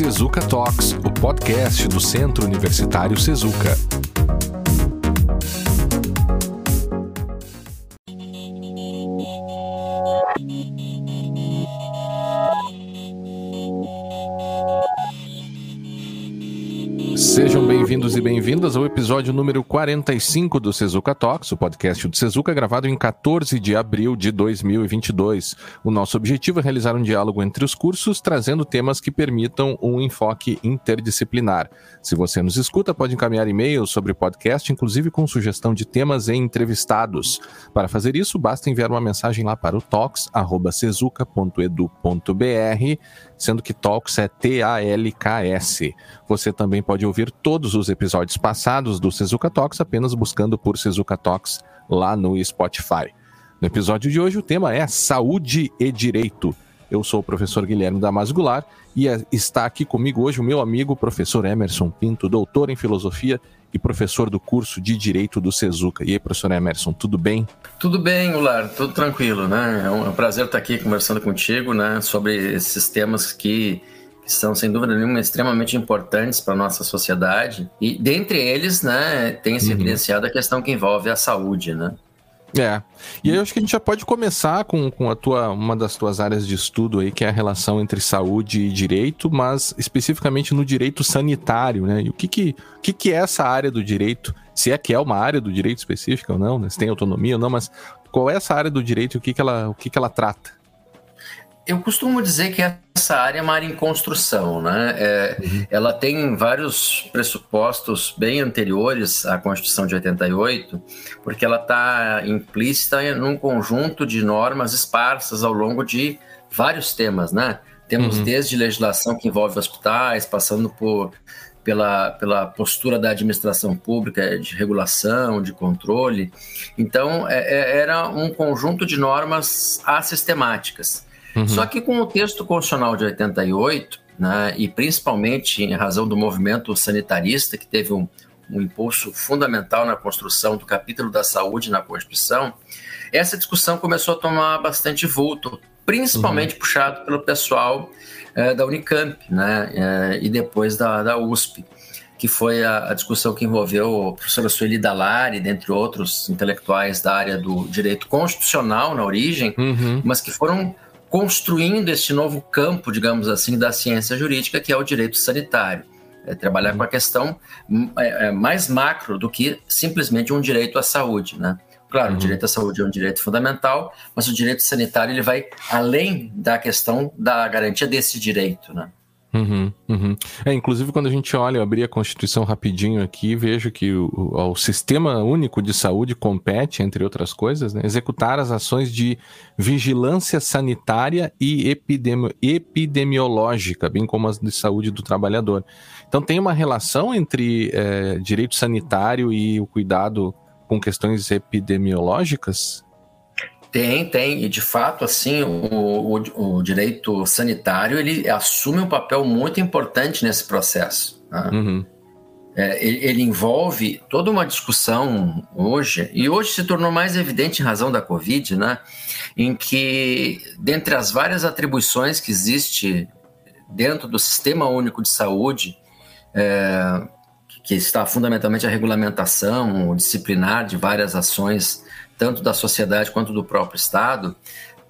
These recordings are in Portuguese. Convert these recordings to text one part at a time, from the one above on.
Sezuca Talks, o podcast do Centro Universitário Sezuca. Episódio número 45 do Sezuca Talks, o podcast do Sezuca, gravado em 14 de abril de 2022. O nosso objetivo é realizar um diálogo entre os cursos, trazendo temas que permitam um enfoque interdisciplinar. Se você nos escuta, pode encaminhar e-mails sobre o podcast, inclusive com sugestão de temas e entrevistados. Para fazer isso, basta enviar uma mensagem lá para o talks.sezuca.edu.br, sendo que Talks é T-A-L-K-S. Você também pode ouvir todos os episódios passados do Sezuka Talks apenas buscando por Sezuka Talks lá no Spotify. No episódio de hoje o tema é saúde e direito. Eu sou o professor Guilherme Damasio Goulart e é, está aqui comigo hoje o meu amigo professor Emerson Pinto, doutor em filosofia e professor do curso de Direito do Sezuca. E aí, professor Emerson, tudo bem? Tudo bem, Goulart, tudo tranquilo, né? É um prazer estar aqui conversando contigo, né, sobre esses temas que que são, sem dúvida nenhuma, extremamente importantes para a nossa sociedade. E dentre eles, né, tem se uhum. evidenciado a questão que envolve a saúde, né? É. E aí eu acho que a gente já pode começar com, com a tua, uma das tuas áreas de estudo aí, que é a relação entre saúde e direito, mas especificamente no direito sanitário, né? E o que que, o que, que é essa área do direito? Se é que é uma área do direito específica ou não, né? Se tem autonomia ou não, mas qual é essa área do direito e o que, que, ela, o que, que ela trata? Eu costumo dizer que essa área é uma área em construção, né? É, uhum. Ela tem vários pressupostos bem anteriores à Constituição de 88, porque ela está implícita num conjunto de normas esparsas ao longo de vários temas, né? Temos uhum. desde legislação que envolve hospitais, passando por pela, pela postura da administração pública de regulação, de controle. Então, é, é, era um conjunto de normas assistemáticas. Uhum. Só que com o texto constitucional de 88, né, e principalmente em razão do movimento sanitarista, que teve um, um impulso fundamental na construção do capítulo da saúde na Constituição, essa discussão começou a tomar bastante vulto, principalmente uhum. puxado pelo pessoal é, da Unicamp né, é, e depois da, da USP, que foi a, a, discussão que envolveu a professora Sueli Dalari, dentre outros intelectuais da área do direito constitucional na origem, uhum. mas que foram construindo este novo campo, digamos assim, da ciência jurídica, que é o direito sanitário. É trabalhar com a questão hum, é, é, mais macro do que simplesmente um direito à saúde, né? Claro, uhum. o direito à saúde é um direito fundamental, mas o direito sanitário ele vai além da questão da garantia desse direito, né? Uhum, uhum. É, inclusive, quando a gente olha, eu abri a Constituição rapidinho aqui, vejo que o, o, Sistema Único de Saúde compete, entre outras coisas, né, executar as ações de vigilância sanitária e epidemi epidemiológica, bem como as de saúde do trabalhador. Então, tem uma relação entre é, direito sanitário e o cuidado com questões epidemiológicas? Tem, tem, e de fato, assim, o, o, o direito sanitário ele assume um papel muito importante nesse processo. Né? Uhum. É, ele, ele, envolve toda uma discussão hoje, e hoje se tornou mais evidente em razão da Covid, né? Em que, dentre as várias atribuições que existe dentro do Sistema Único de Saúde, é, que está fundamentalmente a regulamentação, disciplinar de várias ações tanto da sociedade quanto do próprio Estado,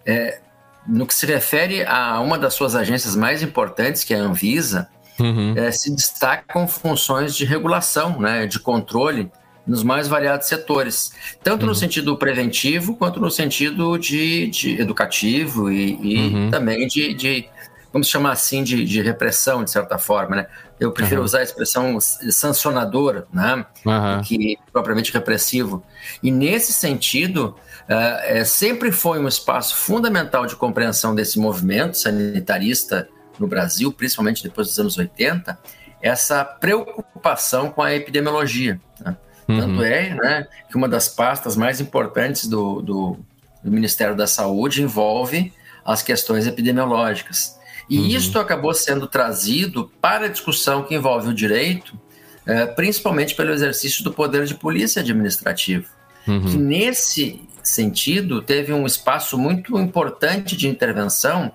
é, no que se refere a uma das suas agências mais importantes, que é a Anvisa, uhum. é, se destacam funções de regulação, né, de controle nos mais variados setores, tanto uhum. no sentido preventivo quanto no sentido de, de educativo e, e uhum. também de, de, vamos chamar assim, de, de, repressão, de certa forma, né? Eu prefiro uhum. usar a expressão sancionadora, né? Uhum. Que propriamente repressivo. E nesse sentido, uh, é, sempre foi um espaço fundamental de compreensão desse movimento sanitarista no Brasil, principalmente depois dos anos 80, essa preocupação com a epidemiologia. Né? Uhum. Tanto é né, que uma das pastas mais importantes do, do, do Ministério da Saúde envolve as questões epidemiológicas. E uhum. isso acabou sendo trazido para a discussão que envolve o direito, é, principalmente pelo exercício do poder de polícia administrativo, uhum. que nesse sentido teve um espaço muito importante de intervenção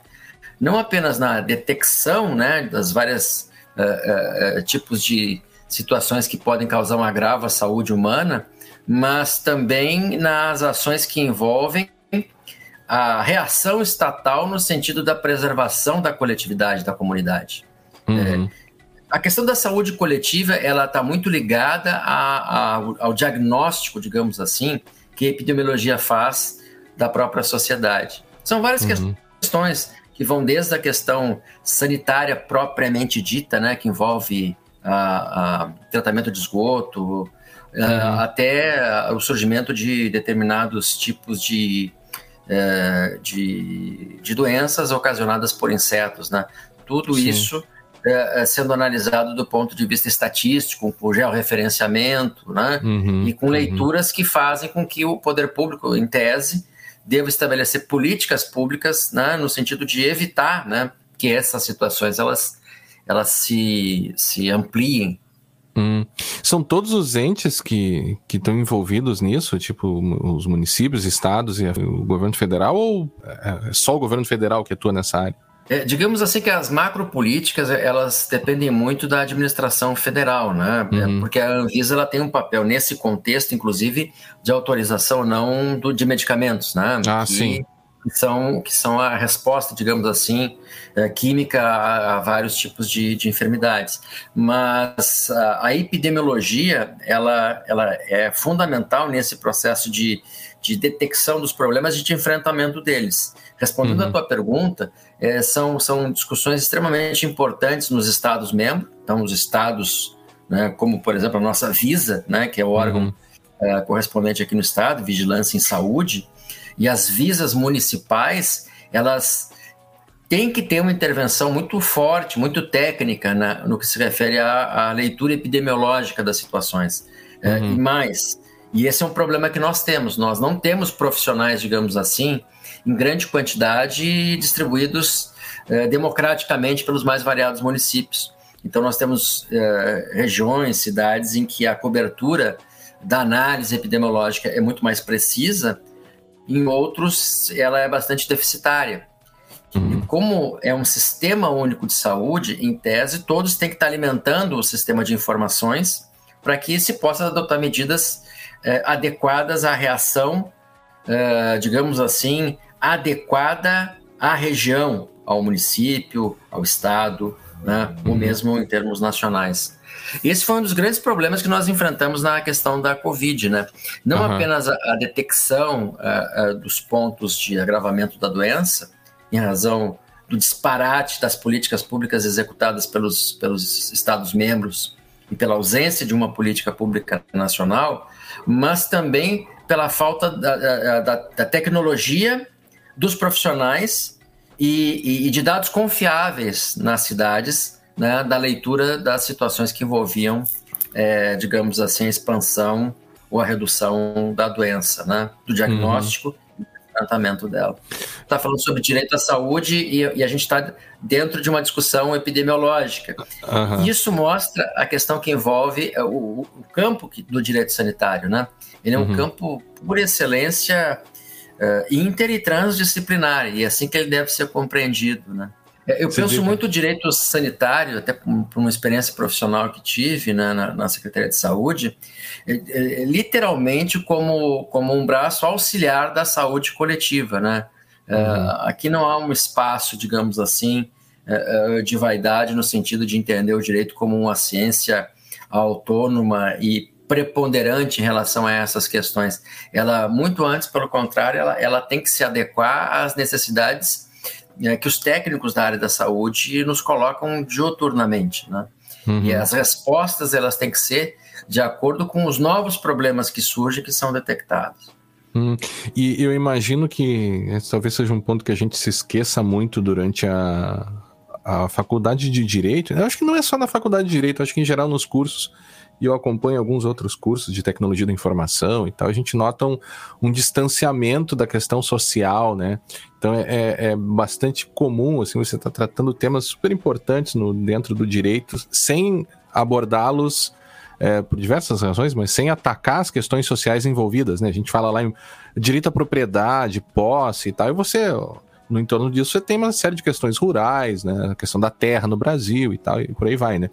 não apenas na detecção né, das várias uh, uh, tipos de situações que podem causar um agravo à saúde humana, mas também nas ações que envolvem a reação estatal no sentido da preservação da coletividade, da comunidade. Uhum. É, a questão da saúde coletiva ela está muito ligada a, a, ao diagnóstico, digamos assim, que a epidemiologia faz da própria sociedade. São várias uhum. questões que vão desde a questão sanitária propriamente dita, né, que envolve a, tratamento de esgoto, uhum. até o surgimento de determinados tipos de, é, de, de, doenças ocasionadas por insetos, né? Tudo Sim. isso é, é, sendo analisado do ponto de vista estatístico, com georreferenciamento, né? Uhum, e com uhum. leituras uhum. que fazem com que o poder público, em tese, deva estabelecer políticas públicas né, no sentido de evitar né, que essas situações elas, elas se, se ampliem. Hum. São todos os entes que estão envolvidos nisso, tipo os municípios, estados e o governo federal, ou é só o governo federal que atua nessa área? É, digamos assim que as macropolíticas elas dependem muito da administração federal, né? É, uhum. Porque a Anvisa ela tem um papel nesse contexto, inclusive, de autorização não do, de medicamentos, né? Ah, sim. Que são, que são a resposta, digamos assim, é, química a, a, vários tipos de, de enfermidades. Mas a, a, epidemiologia ela, ela é fundamental nesse processo de, de detecção dos problemas e de enfrentamento deles. Respondendo uhum. à tua pergunta, é, são, são discussões extremamente importantes nos Estados-membros. Então, os Estados, né, como por exemplo a nossa Visa, né, que é o órgão uhum. é, correspondente aqui no Estado, Vigilância em Saúde, e as visas municipais, elas têm que ter uma intervenção muito forte, muito técnica na, no que se refere à, à leitura epidemiológica das situações. É, uhum. e mais, e esse é um problema que nós temos. Nós não temos profissionais, digamos assim, em grande quantidade distribuídos eh, democraticamente pelos mais variados municípios. Então, nós temos eh, regiões, cidades em que a cobertura da análise epidemiológica é muito mais precisa, em outros, ela é bastante deficitária. Uhum. E como é um sistema único de saúde, em tese, todos têm que estar alimentando o sistema de informações para que se possa adotar medidas eh, adequadas à reação, digamos assim, adequada à região, ao município, ao estado, né? ou uhum. mesmo em termos nacionais. Esse foi um dos grandes problemas que nós enfrentamos na questão da Covid, né? Não uhum. apenas a, a detecção uh, uh, dos pontos de agravamento da doença, em razão do disparate das políticas públicas executadas pelos, pelos Estados-membros e pela ausência de uma política pública nacional, mas também pela falta da, da, da tecnologia dos profissionais e, e, de dados confiáveis nas cidades, né, da leitura das situações que envolviam, é, digamos assim, a expansão ou a redução da doença, né, do diagnóstico uhum. e do tratamento dela. Está falando sobre direito à saúde e, e a gente está dentro de uma discussão epidemiológica. Uhum. Isso mostra a questão que envolve é, o, o campo do direito sanitário, né? Ele é um uhum. campo, por excelência, uh, inter e transdisciplinar, e é assim que ele deve ser compreendido, né? É, eu Você penso diga. muito o direito sanitário, até por uma experiência profissional que tive né, na, na, Secretaria de Saúde, é, é, literalmente como, como um braço auxiliar da saúde coletiva. Né? Uhum. É, aqui não há um espaço, digamos assim, é, de vaidade no sentido de entender o direito como uma ciência autônoma e preponderante em relação a essas questões. Ela, muito antes, pelo contrário, ela, ela tem que se adequar às necessidades é, que os técnicos da área da saúde nos colocam dioturnamente, né? Uhum. E as respostas, elas têm que ser de acordo com os novos problemas que surgem, que são detectados. Hum, e eu imagino que talvez seja um ponto que a gente se esqueça muito durante a, a faculdade de Direito. Eu acho que não é só na faculdade de Direito, acho que em geral nos cursos e eu acompanho alguns outros cursos de tecnologia da informação e tal, a gente nota um, um distanciamento da questão social, né? Então é, é, é bastante comum, assim, você está tratando temas super importantes no, dentro do direito, sem abordá-los é, por diversas razões, mas sem atacar as questões sociais envolvidas, né? A gente fala lá em direito à propriedade, posse e tal, e você no entorno disso você tem uma série de questões rurais, né? A questão da terra no Brasil e tal, e por aí vai, né?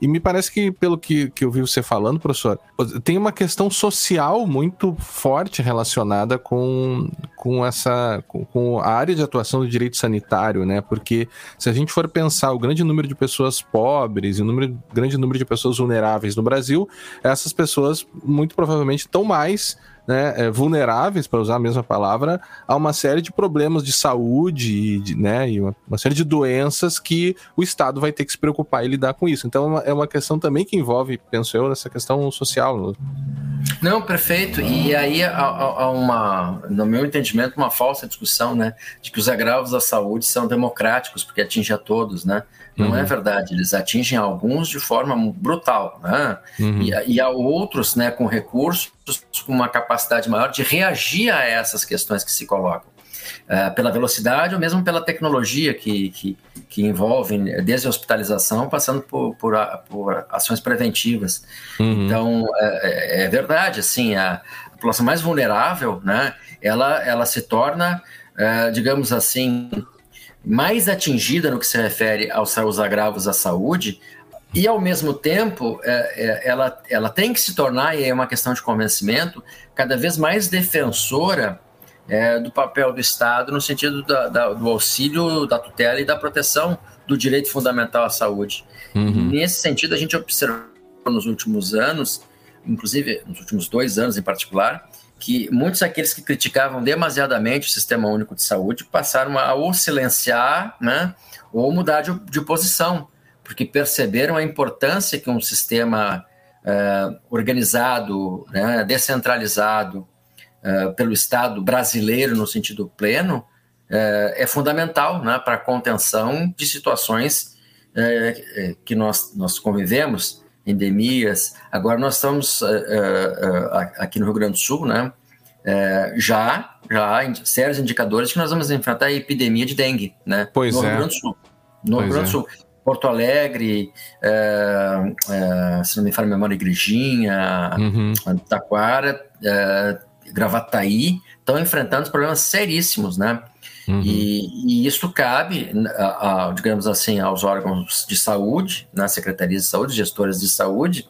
E me parece que, pelo que, que eu vi você falando, professor, tem uma questão social muito forte relacionada com, com essa com, com a área de atuação do direito sanitário, né? Porque se a gente for pensar o grande número de pessoas pobres e o número, grande número de pessoas vulneráveis no Brasil, essas pessoas muito provavelmente estão mais né, é, vulneráveis, para usar a mesma palavra, a uma série de problemas de saúde de, né, e uma, uma, série de doenças que o Estado vai ter que se preocupar e lidar com isso. Então é uma, é uma questão também que envolve, penso eu, essa questão social. Não, perfeito. E aí há, há, uma, no meu entendimento, uma falsa discussão, né, de que os agravos da saúde são democráticos porque atinge a todos, né? Não é uhum. é verdade. Eles atingem alguns de forma brutal, né? Uhum. E, e há outros, né, com recursos, com uma capacidade maior de reagir a essas questões que se colocam. Uh, pela velocidade ou mesmo pela tecnologia que, que, que envolve desde a hospitalização, passando por, por, por ações preventivas. Uhum. Então, é, é, verdade, assim, a população mais vulnerável, né, ela, ela se torna, uh, digamos assim, mais atingida no que se refere aos, aos agravos à saúde, e ao mesmo tempo ela, ela tem que se tornar, e é uma questão de convencimento, cada vez mais defensora é, do papel do Estado no sentido da, da, do auxílio, da tutela e da proteção do direito fundamental à saúde. Uhum. Nesse sentido, a gente observou nos últimos anos, inclusive nos últimos dois anos em particular, que muitos daqueles que criticavam demasiadamente o Sistema Único de Saúde passaram a ou silenciar, né, ou mudar de, de posição, porque perceberam a importância que um sistema uh, organizado, né, descentralizado pelo Estado brasileiro no sentido pleno uh, é fundamental né, para a contenção de situações que nós, nós convivemos endemias. Agora nós estamos uh, uh, aqui no Rio Grande do Sul, né? Já, já há sérios indicadores que nós vamos enfrentar a epidemia de dengue, né? Pois no é. Rio Grande do Sul. No pois Rio Grande do é. Sul. Porto Alegre, se não me falha a memória, Igrejinha, uhum. Taquara, Gravataí, estão enfrentando problemas seríssimos, né? Uhum. E, e, isso cabe, a, a, digamos assim, aos órgãos de saúde, nas secretarias de saúde, gestoras de saúde,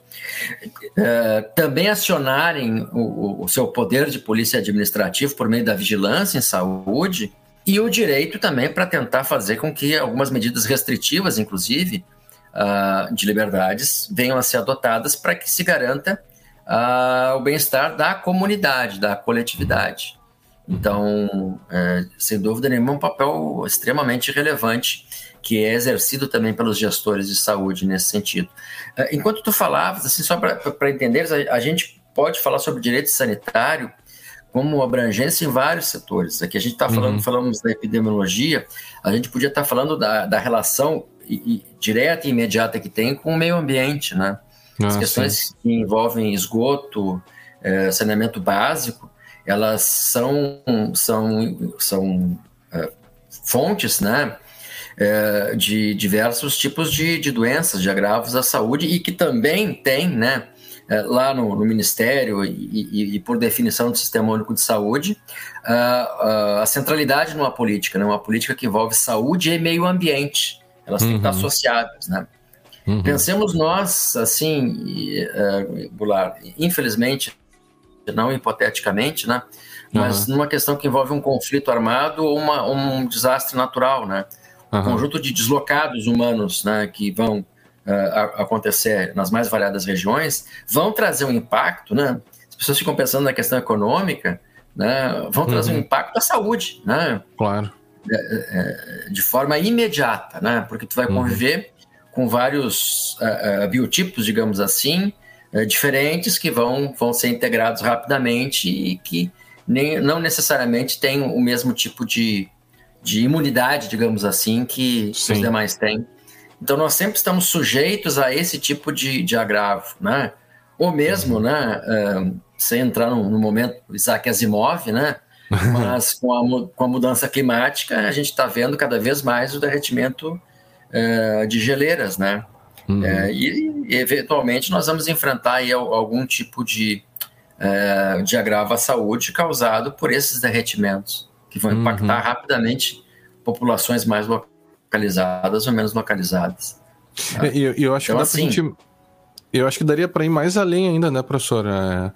uh, também acionarem o, o, seu poder de polícia administrativo por meio da vigilância em saúde e o direito também para tentar fazer com que algumas medidas restritivas, inclusive, uh, de liberdades, venham a ser adotadas para que se garanta uh, o bem-estar da comunidade, da coletividade. Então, é, sem dúvida nenhuma, é um papel extremamente relevante que é exercido também pelos gestores de saúde nesse sentido. É, enquanto tu falavas, assim, só para entender, a, a, gente pode falar sobre direito sanitário como abrangência em vários setores. Aqui a gente está falando, uhum. falamos da epidemiologia, a gente podia estar tá falando da, da relação e, e, direta e imediata que tem com o meio ambiente, né? As ah, questões sim. que envolvem esgoto, é, saneamento básico, elas são, são, são é, fontes né, é, de diversos tipos de, de doenças, de agravos à saúde e que também tem né, lá no, no Ministério e, e, e, por definição do Sistema Único de Saúde, a, a centralidade numa política, né, uma política que envolve saúde e meio ambiente. Elas uhum. têm que estar uhum. associadas, né? Uhum. Pensemos nós, assim, uh, Goulart, infelizmente, não hipoteticamente, né? Mas uhum. numa questão que envolve um conflito armado ou uma, um desastre natural, né? Um uhum. conjunto de deslocados humanos, né, que vão uh, acontecer nas mais variadas regiões, vão trazer um impacto, né? As pessoas ficam pensando na questão econômica, né? Vão trazer uhum. um impacto à saúde, né? Claro. De, é, de forma imediata, né? Porque tu vai uhum. conviver com vários uh, uh, biotipos, digamos assim, é, diferentes que vão, vão ser integrados rapidamente e que nem, não necessariamente têm o mesmo tipo de, de imunidade, digamos assim, que Sim. os demais têm. Então nós sempre estamos sujeitos a esse tipo de, de agravo, né? Ou mesmo, né, uh, sem entrar no, no, momento Isaac Asimov, né? Mas com a, com a mudança climática, a gente está vendo cada vez mais o derretimento uh, de geleiras, né? Uhum. É, e, eventualmente, nós vamos enfrentar aí algum tipo de, é, de agravo à saúde causado por esses derretimentos, que vão impactar uhum. rapidamente populações mais localizadas ou menos localizadas. Tá? Eu, eu, acho então, que assim, gente, eu acho que daria para ir mais além ainda, né, professor? É,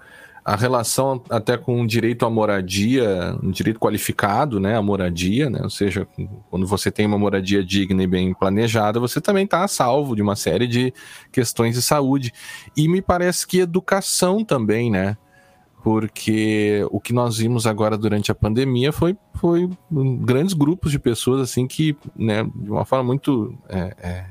a relação até com o direito à moradia, um direito qualificado, né, a moradia, né, ou seja, quando você tem uma moradia digna e bem planejada, você também está a salvo de uma série de questões de saúde. E me parece que educação também, né? porque o que nós vimos agora durante a pandemia foi, foi grandes grupos de pessoas assim que, né, de uma forma muito, é, é,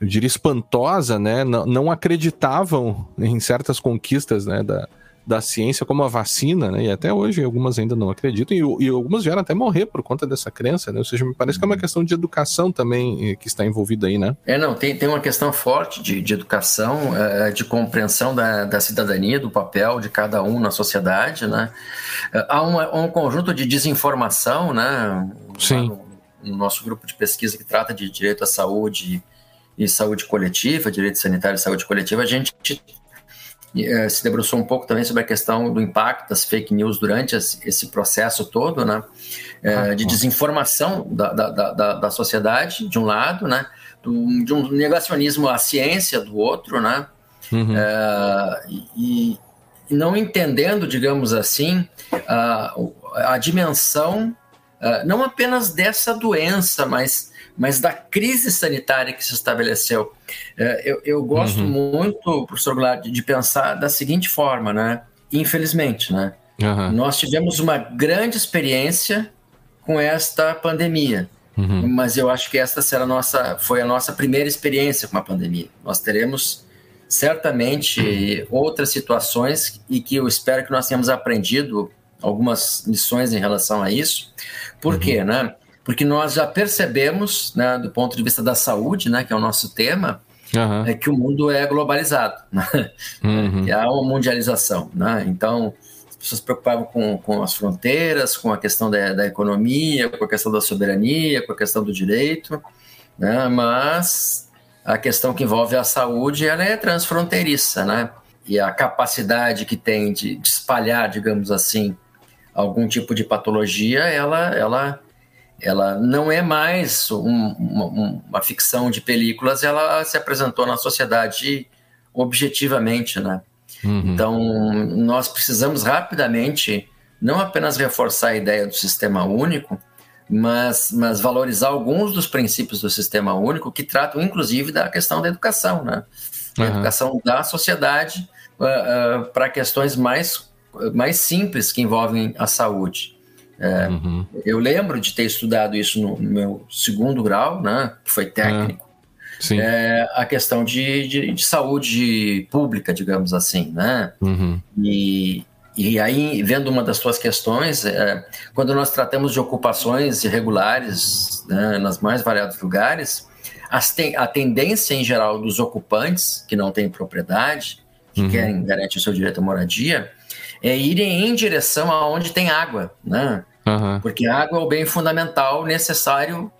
eu diria espantosa, né, não, não, acreditavam em certas conquistas, né, da, da ciência como a vacina, né? E até hoje algumas ainda não acreditam e, e algumas vieram até morrer por conta dessa crença, né? Ou seja, me parece que é uma uhum. questão de educação também eh, que está envolvida aí, né? É, não, tem, tem uma questão forte de, de educação, é, de compreensão da, da cidadania, do papel de cada um na sociedade, né? Há uma, um conjunto de desinformação, né? Sim. No, no nosso grupo de pesquisa que trata de direito à saúde e saúde coletiva, direito sanitário e saúde coletiva, a gente é, se debruçou um pouco também sobre a questão do impacto das fake news durante esse processo todo, né? É, de desinformação da, da, da, da, sociedade, de um lado, né? Do, de um negacionismo à ciência, do outro, né? Uhum. É, e, e, não entendendo, digamos assim, a, a dimensão, não apenas dessa doença, mas mas da crise sanitária que se estabeleceu. É, eu, eu, gosto uhum. muito, professor Goulart, de pensar da seguinte forma, né? Infelizmente, né? Uhum. Nós tivemos uma grande experiência com esta pandemia. Uhum. Mas eu acho que esta será a nossa, foi a nossa primeira experiência com a pandemia. Nós teremos certamente outras situações e que eu espero que nós tenhamos aprendido algumas lições em relação a isso. Por uhum. quê, né? Porque nós já percebemos, né, do ponto de vista da saúde, né, que é o nosso tema, uhum. é que o mundo é globalizado, né? uhum. que há uma mundialização. Né? Então, as pessoas se preocupavam com, com as fronteiras, com a questão da, da economia, com a questão da soberania, com a questão do direito, né? mas a questão que envolve a saúde ela é transfronteiriça, né? E a capacidade que tem de, de espalhar, digamos assim, algum tipo de patologia, ela, ela ela não é mais um, uma, uma, ficção de películas, ela se apresentou na sociedade objetivamente, né? Uhum. Então, nós precisamos rapidamente não apenas reforçar a ideia do sistema único, mas, mas valorizar alguns dos princípios do sistema único que tratam, inclusive, da questão da educação, né? Uhum. A educação da sociedade uh, uh, para questões mais, mais simples que envolvem a saúde. É, uhum. Eu lembro de ter estudado isso no, no, meu segundo grau, né, que foi técnico. É, é a questão de, de, de, saúde pública, digamos assim, né? Uhum. E, e aí, vendo uma das suas questões, é, quando nós tratamos de ocupações irregulares né, nas mais variados lugares, a tendência em geral dos ocupantes que não têm propriedade, que uhum. querem garantir o seu direito à moradia, é irem em direção aonde tem água, né? Uhum. Porque a água é o bem fundamental necessário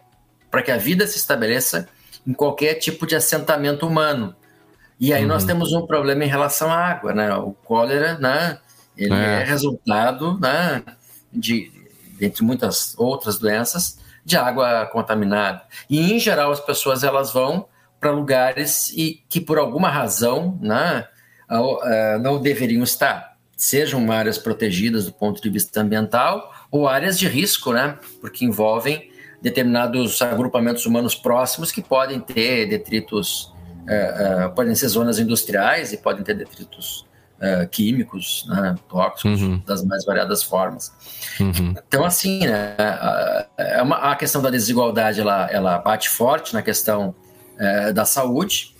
para que a vida se estabeleça em qualquer tipo de assentamento humano. E aí uhum. nós temos um problema em relação à água, né? O cólera, né? Ele é, é resultado, né? De, entre muitas outras doenças, de água contaminada. E em geral as pessoas elas vão para lugares e que por alguma razão, né? Não deveriam estar, sejam áreas protegidas do ponto de vista ambiental ou áreas de risco, né? Porque envolvem determinados agrupamentos humanos próximos que podem ter detritos, uh, uh, podem ser zonas industriais e podem ter detritos uh, químicos, né, tóxicos, uhum. das mais variadas formas. Uhum. Então, assim, né, a, a, a, questão da desigualdade ela, ela bate forte na questão da saúde.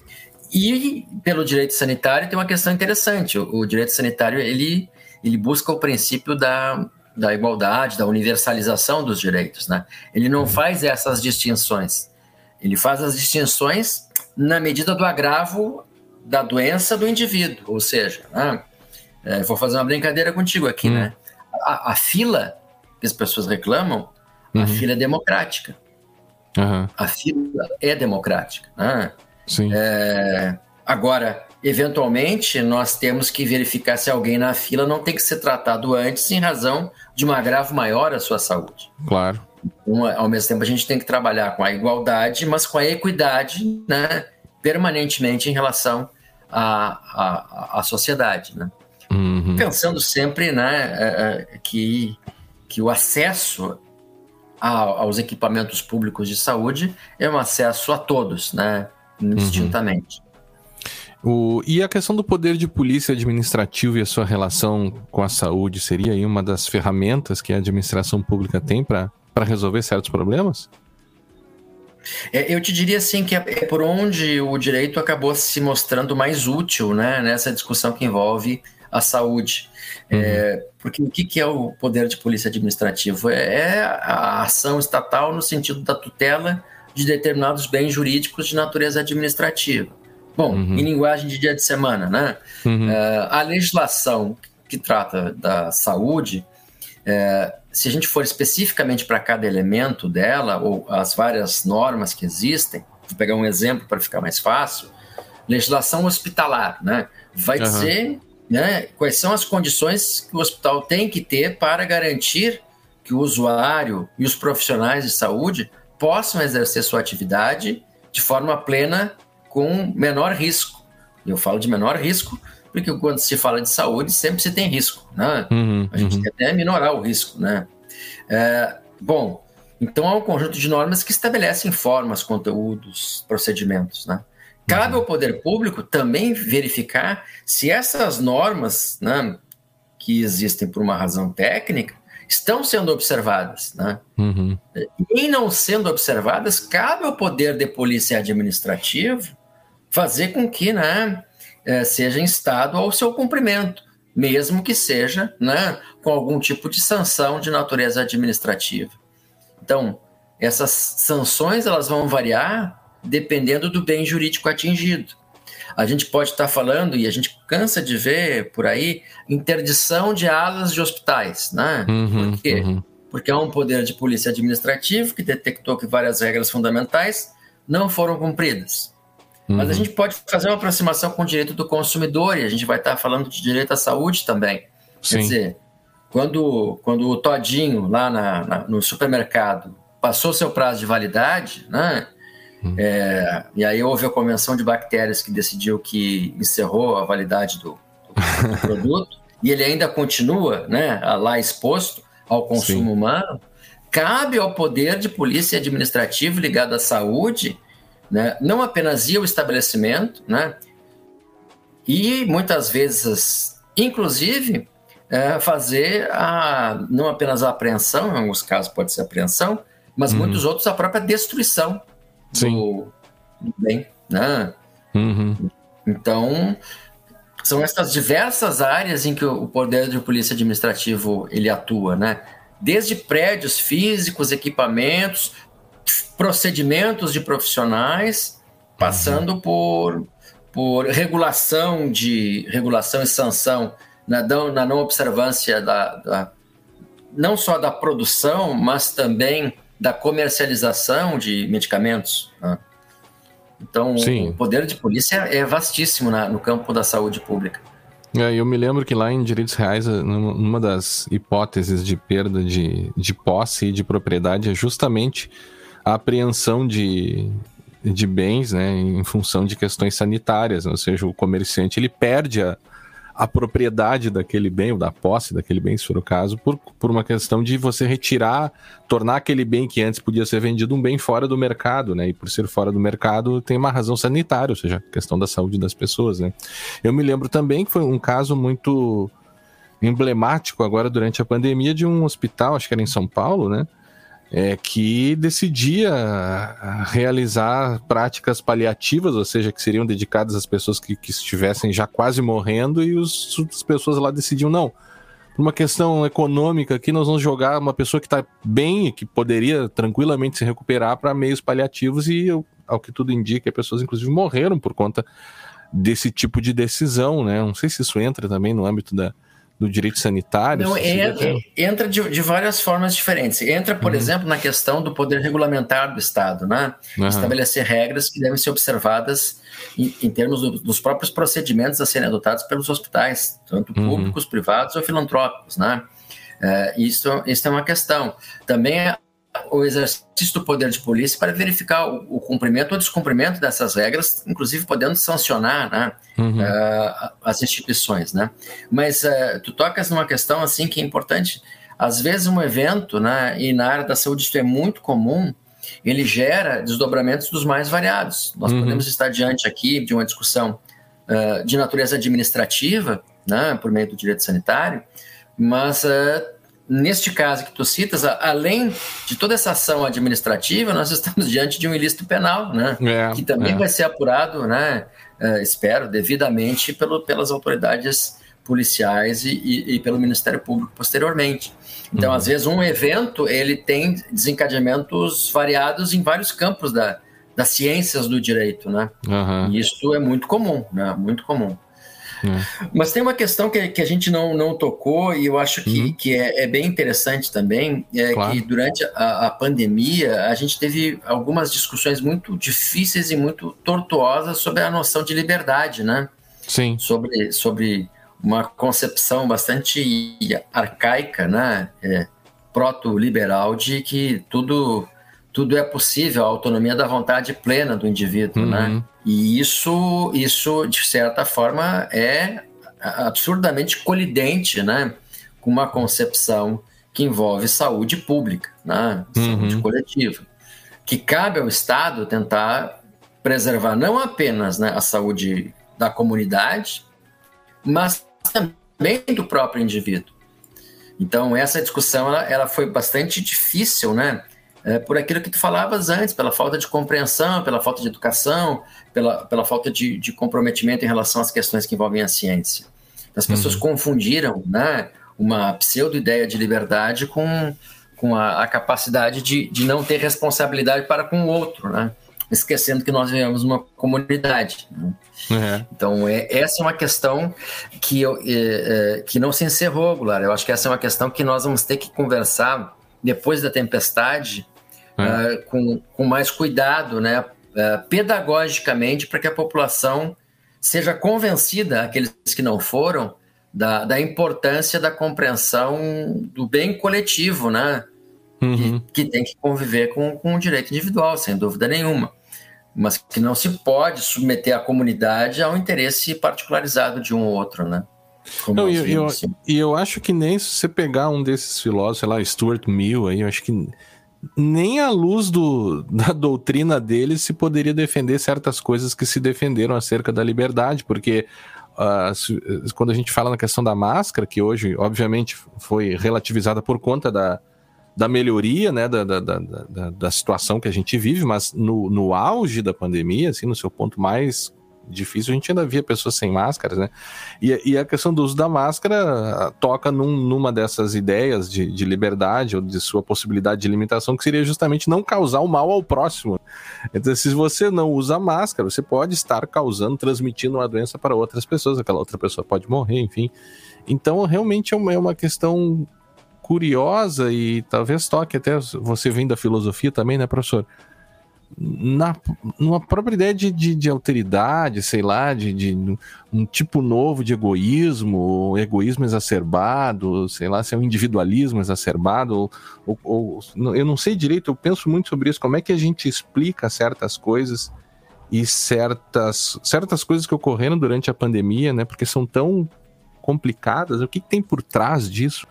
E pelo direito sanitário tem uma questão interessante. O, o direito sanitário ele, ele busca o princípio da da igualdade, da universalização dos direitos, né? Ele não uhum. faz essas distinções. Ele faz as distinções na medida do agravo da doença do indivíduo, ou seja, né? é, vou fazer uma brincadeira contigo aqui, uhum. né? A, a, fila que as pessoas reclamam, uhum. a fila é democrática. Uhum. A fila é democrática. Né? Sim. É, agora, eventualmente, nós temos que verificar se alguém na fila não tem que ser tratado antes em razão de um agravo maior à sua saúde. Claro. uma, ao mesmo tempo, a gente tem que trabalhar com a igualdade, mas com a equidade, né, permanentemente em relação à, à, à sociedade, né? Uhum. Pensando sempre, né, é, é, que, que o acesso a, aos equipamentos públicos de saúde é um acesso a todos, né, indistintamente. Uhum. O, e a questão do poder de polícia administrativo e a sua relação com a saúde seria aí uma das ferramentas que a administração pública tem para resolver certos problemas? É, eu te diria assim que é, é por onde o direito acabou se mostrando mais útil né, nessa discussão que envolve a saúde. É, uhum. É, porque o que é o poder de polícia administrativo? É, é a ação estatal no sentido da tutela de determinados bens jurídicos de natureza administrativa. Bom, uhum. em linguagem de dia de semana, né? Uhum. Uh, a legislação que trata da saúde, uh, se a gente for especificamente para cada elemento dela, ou as várias normas que existem, vou pegar um exemplo para ficar mais fácil, legislação hospitalar, né? Vai uhum. dizer né, quais são as condições que o hospital tem que ter para garantir que o usuário e os profissionais de saúde possam exercer sua atividade de forma plena com menor risco. Eu falo de menor risco porque quando se fala de saúde sempre se tem risco, né? Uhum, a gente uhum. tem até minorar o risco, né? É, bom, então há um conjunto de normas que estabelecem formas, conteúdos, procedimentos, né? Cabe uhum. ao poder público também verificar se essas normas, né, que existem por uma razão técnica, estão sendo observadas. Né? Uhum. E não sendo observadas, cabe ao poder de polícia administrativo fazer com que né, é, seja instado ao seu cumprimento, mesmo que seja né, com algum tipo de sanção de natureza administrativa. Então, essas sanções elas vão variar dependendo do bem jurídico atingido. A gente pode estar falando, e a gente cansa de ver por aí, interdição de alas de hospitais. Né? Uhum, por quê? Uhum. Porque há um poder de polícia administrativo que detectou que várias regras fundamentais não foram cumpridas. Uhum. Mas a uhum. gente pode fazer uma aproximação com o direito do consumidor e a gente vai estar falando de direito à saúde também. Sim. Quer dizer, quando, quando o Todinho lá na, na, no supermercado passou seu prazo de validade, né? Uhum. É, e aí houve a convenção de bactérias que decidiu que encerrou a validade do, do produto e ele ainda continua né, lá exposto ao consumo Sim. humano. Cabe ao poder de polícia administrativo ligado à saúde né? não apenas ir ao estabelecimento, né? e muitas vezes, inclusive, é, fazer a, não apenas a apreensão, em alguns casos pode ser apreensão, mas uhum. muitos outros a própria destruição do, do, bem. Né? Uhum. Então, são essas diversas áreas em que o poder de polícia administrativo ele atua, né? Desde prédios físicos, equipamentos, procedimentos de profissionais, passando uhum. por, por regulação de regulação e sanção na, na não observância da, da, não só da produção, mas também da comercialização de medicamentos. Né? Então, Sim. o poder de polícia é vastíssimo na, no campo da saúde pública. É, eu me lembro que lá em direitos reais, numa das hipóteses de perda de, de posse e de propriedade é justamente a apreensão de, de bens, né, em função de questões sanitárias, ou seja, o comerciante ele perde a, a propriedade daquele bem, ou da posse daquele bem, se for o caso, por, por uma questão de você retirar, tornar aquele bem que antes podia ser vendido um bem fora do mercado, né? E por ser fora do mercado, tem uma razão sanitária, ou seja, questão da saúde das pessoas, né? Eu me lembro também que foi um caso muito emblemático agora durante a pandemia de um hospital, acho que era em São Paulo, né? É, que decidia realizar práticas paliativas, ou seja, que seriam dedicadas às pessoas que, que estivessem já quase morrendo, e os, as pessoas lá decidiam, não, por uma questão econômica aqui, nós vamos jogar uma pessoa que está bem e que poderia tranquilamente se recuperar para meios paliativos, e ao que tudo indica, pessoas inclusive morreram por conta desse tipo de decisão, né? Não sei se isso entra também no âmbito da, do direito sanitário? Não, entra, entra de, de, várias formas diferentes. Entra, por uhum. exemplo, na questão do poder regulamentar do Estado, né? Uhum. Estabelecer regras que devem ser observadas em, em termos do, dos próprios procedimentos a serem adotados pelos hospitais, tanto uhum. públicos, privados ou filantrópicos, né? É, isso, isso é uma questão. Também o exercício do poder de polícia para verificar o, o cumprimento ou descumprimento dessas regras, inclusive podendo sancionar né, uhum. uh, as instituições. Né? Mas uh, tu tocas numa questão assim que é importante. Às vezes um evento, né, e na área da saúde isso é muito comum, ele gera desdobramentos dos mais variados. Nós uhum. podemos estar diante aqui de uma discussão uh, de natureza administrativa, né, por meio do direito sanitário, mas neste caso que tu citas, além de toda essa ação administrativa, nós estamos diante de um ilícito penal, né? É, que também é. vai ser apurado, né? Uh, espero, devidamente pelo, pelas autoridades policiais e, e, e, pelo Ministério Público posteriormente. Então, uhum. às vezes, um evento ele tem desencadeamentos variados em vários campos da, das ciências do direito, né? Uhum. E isso é muito comum, né? Muito comum. É. Mas tem uma questão que, que a gente não, não tocou e eu acho que, uhum. que é, é, bem interessante também, é claro. que durante a, a, pandemia a gente teve algumas discussões muito difíceis e muito tortuosas sobre a noção de liberdade, né? Sim. Sobre, sobre uma concepção bastante arcaica, né? É, proto-liberal de que tudo tudo é possível, a autonomia da vontade plena do indivíduo, né? uhum. né? E isso, isso, de certa forma, é absurdamente colidente, né? Com uma concepção que envolve saúde pública, né? Saúde uhum. coletiva. Que cabe ao Estado tentar preservar não apenas né, a saúde da comunidade, mas também do próprio indivíduo. Então, essa discussão ela, ela foi bastante difícil, né? É, por aquilo que tu falavas antes, pela falta de compreensão, pela falta de educação, pela, pela falta de, de comprometimento em relação às questões que envolvem a ciência. As pessoas uhum. confundiram né, uma pseudo-ideia de liberdade com, com a, a capacidade de, de não ter responsabilidade para com o outro, né? esquecendo que nós vivemos uma comunidade. Né? Uhum. Então, é, essa é uma questão que, eu, é, é, que não se encerrou, Goulart. Eu acho que essa é uma questão que nós vamos ter que conversar depois da tempestade é. uh, com, com mais cuidado, né, uh, pedagogicamente, para que a população seja convencida, aqueles que não foram, da, da importância da compreensão do bem coletivo, né? Uhum. Que, que, tem que conviver com, com o direito individual, sem dúvida nenhuma. Mas que não se pode submeter a comunidade ao interesse particularizado de um ou outro, né? Não, e eu, eu, eu, acho que nem se você pegar um desses filósofos, sei lá, Stuart Mill, aí, eu acho que nem à luz do, da doutrina dele se poderia defender certas coisas que se defenderam acerca da liberdade, porque uh, quando a gente fala na questão da máscara, que hoje, obviamente, foi relativizada por conta da, da melhoria né, da, da, da, da situação que a gente vive, mas no, no auge da pandemia, assim, no seu ponto mais difícil, a gente ainda via pessoas sem máscaras, né? E, e a questão do uso da máscara ah, toca num, numa dessas ideias de, de, liberdade ou de sua possibilidade de limitação, que seria justamente não causar o mal ao próximo. Então, se você não usa máscara, você pode estar causando, transmitindo uma doença para outras pessoas, aquela outra pessoa pode morrer, enfim. Então, realmente é uma, é uma questão curiosa e talvez toque até você vem da filosofia também, né, professor? Na, numa própria ideia de, de, de alteridade, sei lá, de, de, um tipo novo de egoísmo, egoísmo exacerbado, sei lá, se é um individualismo exacerbado, ou, ou, eu não sei direito, eu penso muito sobre isso, como é que a gente explica certas coisas e certas, certas coisas que ocorreram durante a pandemia, né, porque são tão complicadas? O que, que tem por trás disso?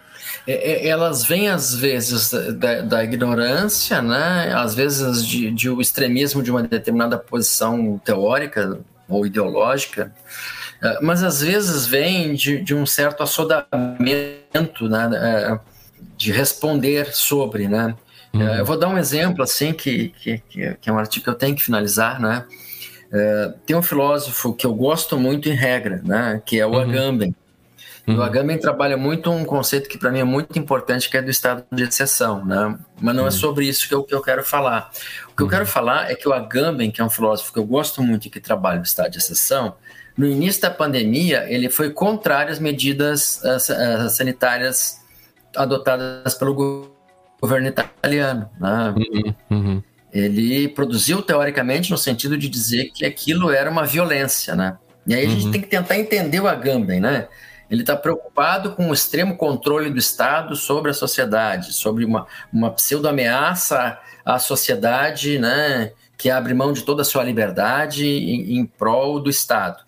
É, é, elas vêm às vezes da, da, ignorância, né? às vezes de, de o extremismo de uma determinada posição teórica ou ideológica, é, mas às vezes vem de, de um certo assodamento, né? É, de responder sobre, né? Uhum. Eu vou dar um exemplo assim que, que, que é um artigo que eu tenho que finalizar, né? tem um filósofo que eu gosto muito em regra, né? Que é o uhum. Agamben. Uhum. O Agamben trabalha muito um conceito que para mim é muito importante, que é do estado de exceção, né? Mas não é uhum. é sobre isso que eu, que eu quero falar. O que uhum. eu quero falar é que o Agamben, que é um filósofo que eu gosto muito e que trabalha no estado de exceção, no início da pandemia, ele foi contrário às medidas uh, sanitárias adotadas pelo governo italiano. Né? Uhum. uhum. Ele produziu teoricamente no sentido de dizer que aquilo era uma violência, né? E aí a gente tem que tentar entender o Agamben, né? Ele está preocupado com o extremo controle do Estado sobre a sociedade, sobre uma, uma pseudo-ameaça à sociedade, né, que abre mão de toda a sua liberdade em, em prol do Estado.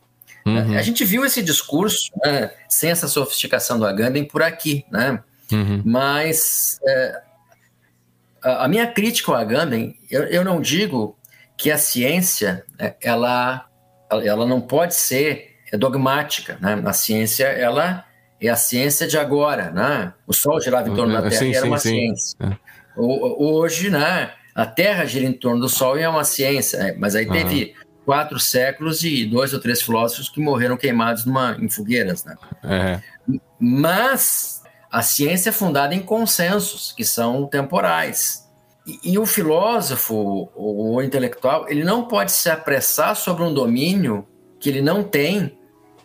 Uhum. A gente viu esse discurso, né, sem essa sofisticação do Agamben, por aqui, né? Uhum. Mas é, a, a, minha crítica ao Agamben, eu, eu não digo que a ciência é, ela, ela não pode ser dogmática. Né? A ciência ela é a ciência de agora. Né? O Sol girava em torno da Terra sim, e era sim, uma sim. ciência. É. Hoje, né, a Terra gira em torno do Sol e é uma ciência. Né? Mas aí teve quatro séculos e dois ou três filósofos que morreram queimados numa, em fogueiras. Né? É. Mas a ciência é fundada em consensos, que são temporais. E, e, o filósofo, o, o intelectual, ele não pode se apressar sobre um domínio que ele não tem,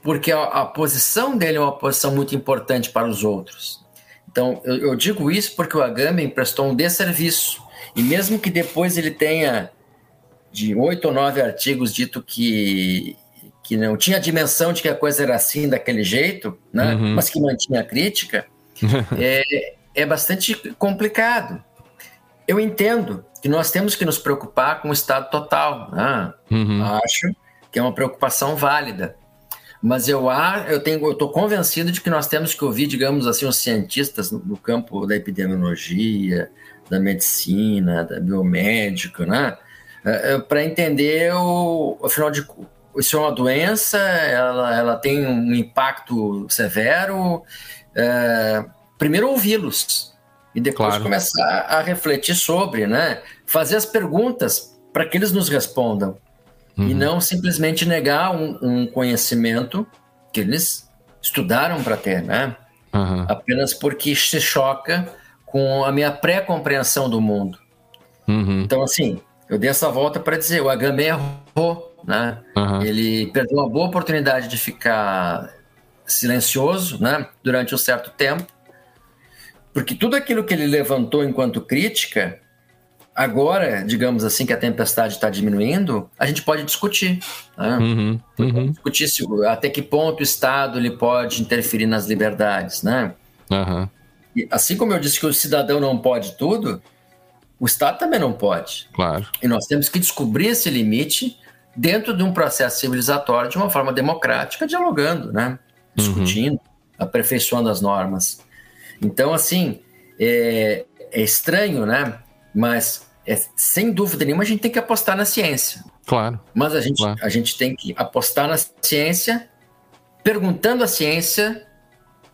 porque a, a posição dele é uma posição muito importante para os outros. Então, eu, eu digo isso porque o Agamben prestou um desserviço. E mesmo que depois ele tenha, de oito ou nove artigos, dito que, que não tinha dimensão de que a coisa era assim, daquele jeito, né? Uhum. mas que mantinha a crítica, é, é bastante complicado eu entendo que nós temos que nos preocupar com o estado total. Né? Uhum. Acho que é uma preocupação válida. Mas eu eu tenho, eu estou convencido de que nós temos que ouvir, digamos assim, os cientistas no campo da epidemiologia, da medicina, da biomédica, né? É, é, Para entender o, afinal de isso é uma doença, ela, ela tem um impacto severo. É, primeiro ouvi-los, e depois claro. começar a refletir sobre, né? Fazer as perguntas para que eles nos respondam uhum. e não simplesmente negar um, um, conhecimento que eles estudaram para ter, né? Uhum. Apenas porque se choca com a minha pré-compreensão do mundo. Uhum. Então, assim, eu dei essa volta para dizer, o Agamben errou, né? Ele perdeu uma boa oportunidade de ficar silencioso, né? Durante um certo tempo porque tudo aquilo que ele levantou enquanto crítica, agora, digamos assim, que a tempestade está diminuindo, a gente pode discutir. Né? Uhum, uhum. Discutir se, até que ponto o Estado ele pode interferir nas liberdades. Né? Uhum. E, assim como eu disse que o cidadão não pode tudo, o Estado também não pode. Claro. E nós temos que descobrir esse limite dentro de um processo civilizatório de uma forma democrática, dialogando, né? Uhum. discutindo, aperfeiçoando as normas. Então, assim, é, é estranho, né? Mas, é, sem dúvida nenhuma, a gente tem que apostar na ciência. Claro. Mas a gente, claro. a gente tem que apostar na ciência, perguntando à ciência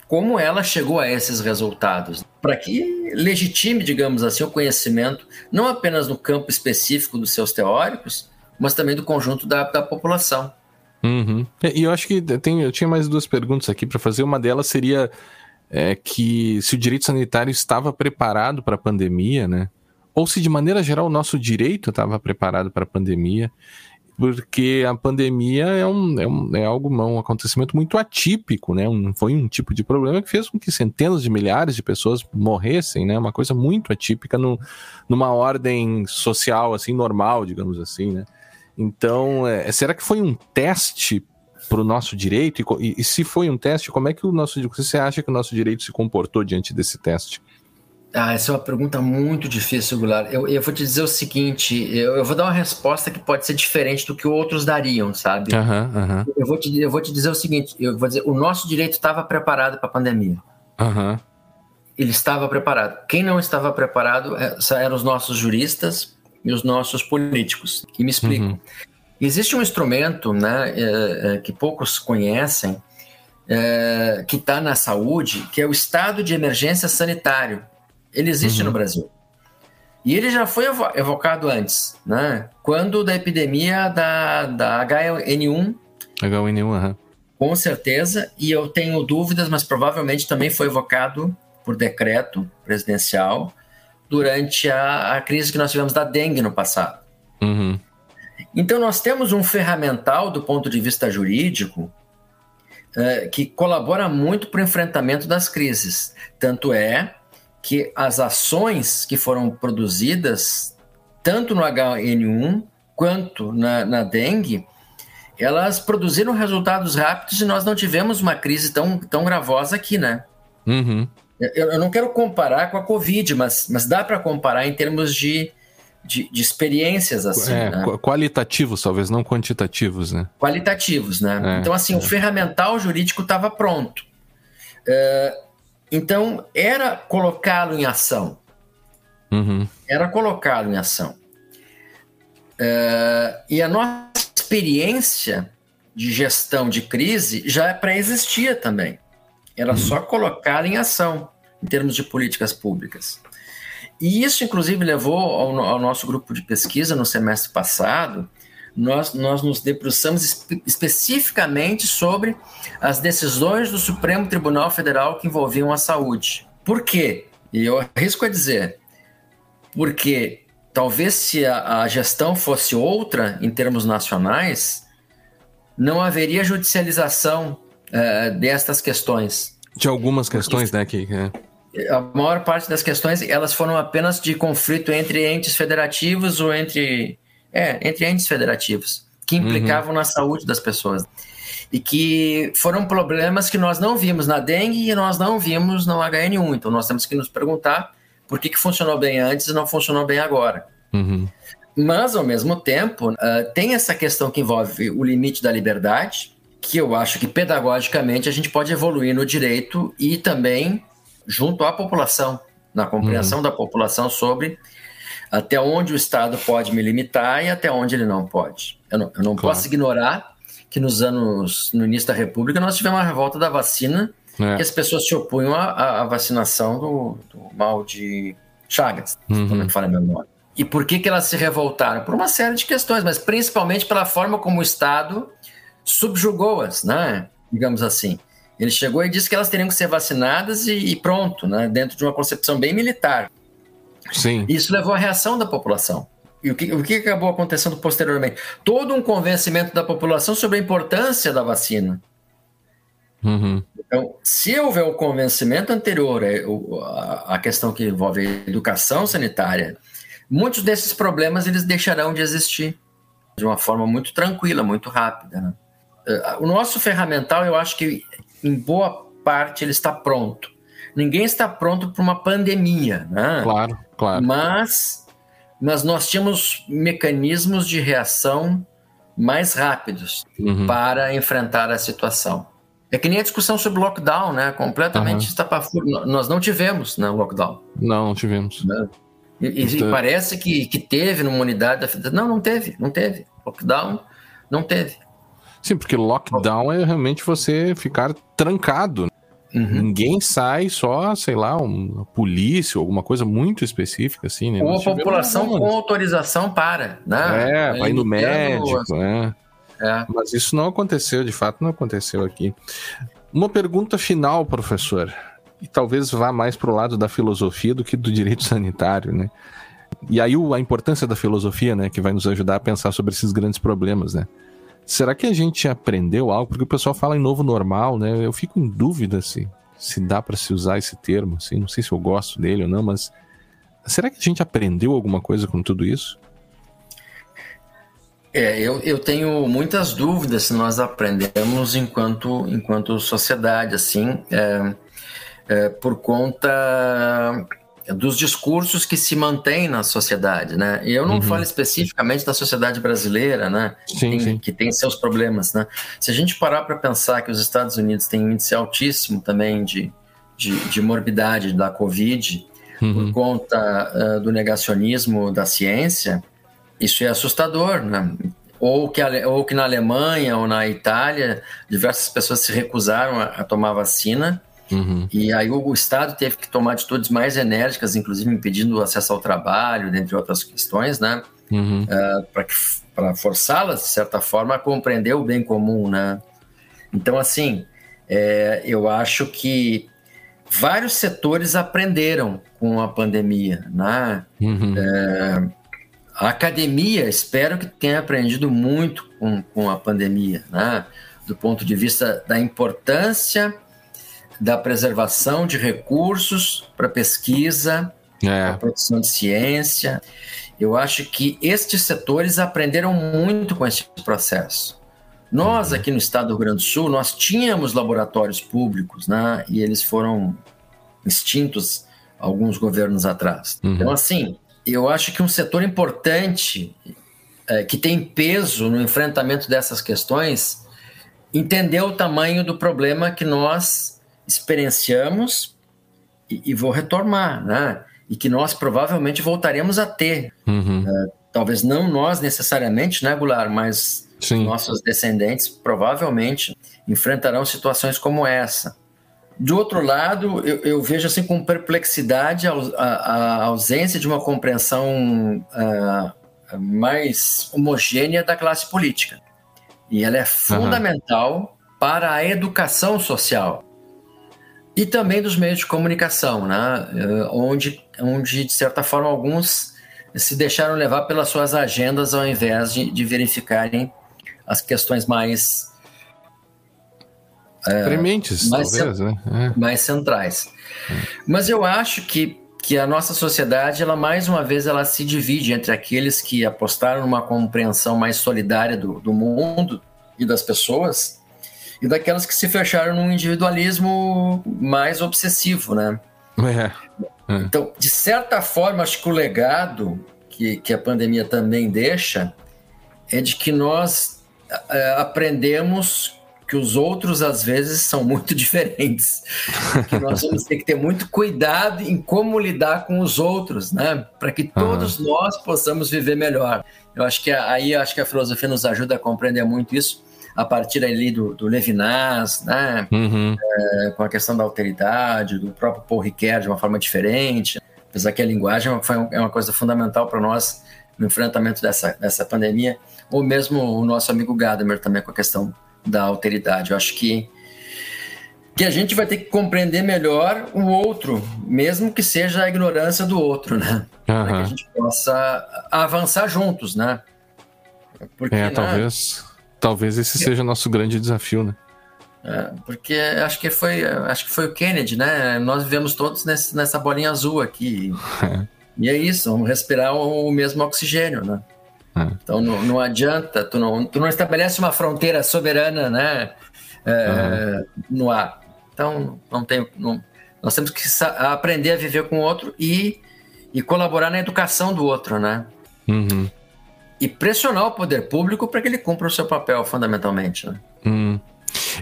como ela chegou a esses resultados, para que legitime, digamos assim, o conhecimento, não apenas no campo específico dos seus teóricos, mas também do conjunto da, da população. Uhum. E eu acho que tem, eu tinha mais duas perguntas aqui para fazer. Uma delas seria é que se o direito sanitário estava preparado para a pandemia, né? Ou se de maneira geral o nosso direito estava preparado para a pandemia, porque a pandemia é, um, é, um, é algo, um acontecimento muito atípico, né? Um, foi um tipo de problema que fez com que centenas de milhares de pessoas morressem, né? Uma coisa muito atípica no, numa ordem social assim normal, digamos assim, né? Então, é, será que foi um teste para o nosso direito? E, e, se foi um teste, como é que o nosso você acha que o nosso direito se comportou diante desse teste? Ah, essa é uma pergunta muito difícil, Gular. Eu, eu vou te dizer o seguinte: eu, eu, vou dar uma resposta que pode ser diferente do que outros dariam, sabe? Uhum, uhum. Eu, vou te, eu vou te dizer o seguinte: eu vou dizer, o nosso direito estava preparado para a pandemia. Uhum. Ele estava preparado. Quem não estava preparado é, eram os nossos juristas e os nossos políticos. E me explico. Uhum. Existe um instrumento né, é, é, que poucos conhecem, é, que está na saúde, que é o estado de emergência sanitário. Ele existe uhum. no Brasil. E ele já foi evocado antes, né? Quando da epidemia da, da H1N1. H1N1, uhum. Com certeza, e eu tenho dúvidas, mas provavelmente também foi evocado por decreto presidencial durante a, a crise que nós tivemos da dengue no passado. Uhum. Então, nós temos um ferramental do ponto de vista jurídico é, que colabora muito para o enfrentamento das crises. Tanto é que as ações que foram produzidas, tanto no HN1 quanto na, na dengue, elas produziram resultados rápidos e nós não tivemos uma crise tão, tão gravosa aqui, né? Uhum. Eu, eu, não quero comparar com a Covid, mas, mas dá para comparar em termos de, de, de experiências, assim. É, né? Qualitativos, talvez, não quantitativos, né? Qualitativos, né? É, então, assim, é. o ferramental jurídico estava pronto. É, então, era colocá-lo em ação. Uhum. Era colocá-lo em ação. É, e a nossa experiência de gestão de crise já pré-existia também. Era uhum. só colocar em ação, em termos de políticas públicas. E isso, inclusive, levou ao, ao nosso grupo de pesquisa no semestre passado. Nós, nós nos debruçamos espe especificamente sobre as decisões do Supremo Tribunal Federal que envolviam a saúde. Por quê? E eu arrisco a dizer, porque talvez se a, a gestão fosse outra em termos nacionais, não haveria judicialização uh, destas questões. De algumas questões, né? Que, é. A maior parte das questões elas foram apenas de conflito entre entes federativos ou entre é entre entes federativos que implicavam uhum. na saúde das pessoas e que foram problemas que nós não vimos na dengue e nós não vimos no HN1. Então nós temos que nos perguntar por que, que funcionou bem antes e não funcionou bem agora. Uhum. Mas, ao mesmo tempo, uh, tem essa questão que envolve o limite da liberdade, que eu acho que pedagogicamente a gente pode evoluir no direito e também junto à população, na compreensão uhum. da população sobre até onde o Estado pode me limitar e até onde ele não pode. Eu não, eu não claro. posso ignorar que nos anos, no início da República, nós tivemos uma revolta da vacina é. que as pessoas se opunham à, à vacinação do, do, mal de Chagas, uhum. como é que fala meu nome. E por que, que elas se revoltaram? Por uma série de questões, mas principalmente pela forma como o Estado subjugou-as, né? digamos assim. Ele chegou e disse que elas teriam que ser vacinadas e, e pronto, né? dentro de uma concepção bem militar. Sim. Isso levou à reação da população. E o que, o que acabou acontecendo posteriormente? Todo um convencimento da população sobre a importância da vacina. Uhum. Então, se houver o convencimento anterior, é, a questão que envolve a educação sanitária, muitos desses problemas eles deixarão de existir de uma forma muito tranquila, muito rápida. Né? Eh, o nosso ferramental, eu acho que em boa parte ele está pronto. Ninguém está pronto para uma pandemia, né? Claro, claro. Mas, mas nós tínhamos mecanismos de reação mais rápidos uhum. para enfrentar a situação. É que nem a discussão sobre lockdown, né? Completamente uhum. estapafúrdio. Nós não tivemos né, lockdown. Não, não tivemos. Né? E, e então parece que, que teve numa unidade da. Não, não teve, não teve. Lockdown, não teve. Sim, porque lockdown é realmente você ficar trancado. Uhum. Ninguém sai, só, sei lá, uma polícia, alguma coisa muito específica, assim, né? Ou a população com autorização para, né? É, vai no médico, né? É. Mas isso não aconteceu, de fato, não aconteceu aqui. Uma pergunta final, professor, e talvez vá mais para o lado da filosofia do que do direito sanitário, né? E aí a importância da filosofia, né, que vai nos ajudar a pensar sobre esses grandes problemas, né? Será que a gente aprendeu algo? Porque o pessoal fala em novo normal, né? Eu fico em dúvida se, se dá para se usar esse termo, assim. Não sei se eu gosto dele ou não, mas será que a gente aprendeu alguma coisa com tudo isso? É, eu, eu tenho muitas dúvidas se nós aprendemos enquanto, enquanto sociedade, assim, é, é, por conta dos discursos que se mantêm na sociedade, né? E eu não uhum. falo especificamente da sociedade brasileira, né? Sim, tem, sim. Que tem seus problemas, né? Se a gente parar para pensar que os Estados Unidos têm um índice altíssimo também de, de, de morbidade da Covid, uhum. por conta uh, do negacionismo da ciência, isso é assustador, né? Ou que, ou que na Alemanha ou na Itália, diversas pessoas se recusaram a, a tomar vacina. Uhum. E aí o, Estado teve que tomar atitudes mais enérgicas, inclusive impedindo o acesso ao trabalho, dentre outras questões, né? Uhum. Uh, Para forçá-las, de certa forma, a compreender o bem comum, né? Então, assim, é, eu acho que vários setores aprenderam com a pandemia, né? Uhum. É, a academia, espero que tenha aprendido muito com, com a pandemia, né? do ponto de vista da importância da preservação de recursos para pesquisa, é. para produção de ciência. Eu acho que estes setores aprenderam muito com esse processo. Nós uhum. aqui no estado do Rio Grande do Sul, nós tínhamos laboratórios públicos, né? E eles foram extintos alguns governos atrás. Uhum. Então, assim, eu acho que um setor importante é, que tem peso no enfrentamento dessas questões entender o tamanho do problema que nós experienciamos e, e vou retomar, né? E que nós provavelmente voltaremos a ter. Uhum. É, talvez não nós necessariamente, né, Goulart, mas Sim. nossos descendentes provavelmente enfrentarão situações como essa. Do outro lado, eu, eu vejo assim com perplexidade a, a, a ausência de uma compreensão uh, mais homogênea da classe política. E ela é fundamental uhum. para a educação social e também dos meios de comunicação, né? Eh, onde, onde, de certa forma, alguns se deixaram levar pelas suas agendas ao invés de, de verificarem as questões mais. É, Prementes, mais, talvez, né? É. Mais centrais. É. Mas eu acho que, que a nossa sociedade, ela mais uma vez, ela se divide entre aqueles que apostaram numa compreensão mais solidária do, do mundo e das pessoas e daquelas que se fecharam num individualismo mais obsessivo, né? É, é. Então, de certa forma, acho que o legado que, que a pandemia também deixa é de que nós é, aprendemos que os outros às vezes são muito diferentes, que nós vamos ter que ter muito cuidado em como lidar com os outros, né? Para que todos uhum. nós possamos viver melhor. Eu acho que aí acho que a filosofia nos ajuda a compreender muito isso a partir ali do, do Levinas, né? Uhum. É, com a questão da alteridade, do próprio Paul Ricoeur de uma forma diferente. Apesar que a linguagem foi, é uma coisa fundamental para nós no enfrentamento dessa, dessa pandemia, ou mesmo o nosso amigo Gadamer também com a questão da alteridade. Eu acho que que a gente vai ter que compreender melhor o outro, mesmo que seja a ignorância do outro, né? Uhum. Para que a gente possa avançar juntos, né? Porque, é, né? talvez. Talvez esse seja o nosso grande desafio, né? É, porque acho que foi acho que foi o Kennedy, né? Nós vivemos todos nesse, nessa bolinha azul aqui. É. E é isso, vamos respirar o, o mesmo oxigênio, né? É. Então não, não, adianta, tu não, tu não estabelece uma fronteira soberana, né? É, uhum. No ar. Então não tem, não, nós temos que aprender a viver com o outro e, e colaborar na educação do outro, né? Uhum e pressionar o poder público para que ele cumpra o seu papel, fundamentalmente. Né? Hum.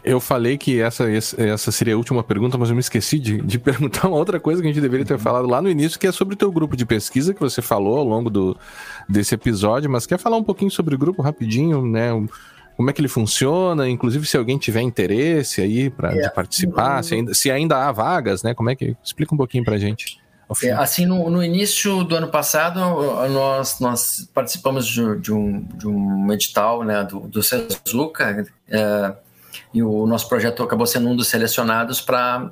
Eu falei que essa, essa seria a última pergunta, mas eu me esqueci de, de perguntar uma outra coisa que a gente deveria ter falado lá no início, que é sobre o teu grupo de pesquisa que você falou ao longo do, desse episódio, mas quer falar um pouquinho sobre o grupo rapidinho, né? Como é que ele funciona, inclusive se alguém tiver interesse aí para é. participar, se ainda, se ainda há vagas, né? Como é que. Explica um pouquinho para gente. É, assim, no, no, início do ano passado, nós, nós participamos de, de, um, de um edital né, do, do Cezuca, é, e o nosso projeto acabou sendo um dos selecionados para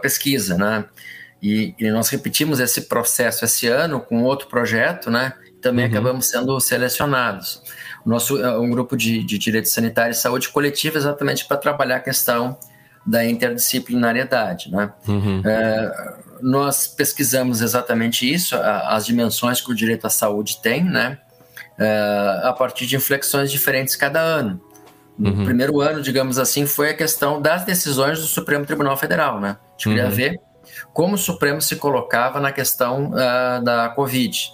pesquisa, né? E, e, nós repetimos esse processo esse ano com outro projeto, né? Também uhum. acabamos sendo selecionados. O nosso é um grupo de, de direito sanitário e saúde coletiva exatamente para trabalhar a questão da interdisciplinariedade, né? Uhum. É, nós pesquisamos exatamente isso, as dimensões que o direito à saúde tem, né? É, a partir de inflexões diferentes cada ano. No uhum. primeiro ano, digamos assim, foi a questão das decisões do Supremo Tribunal Federal, né? A gente queria uhum. ver como o Supremo se colocava na questão uh, da Covid.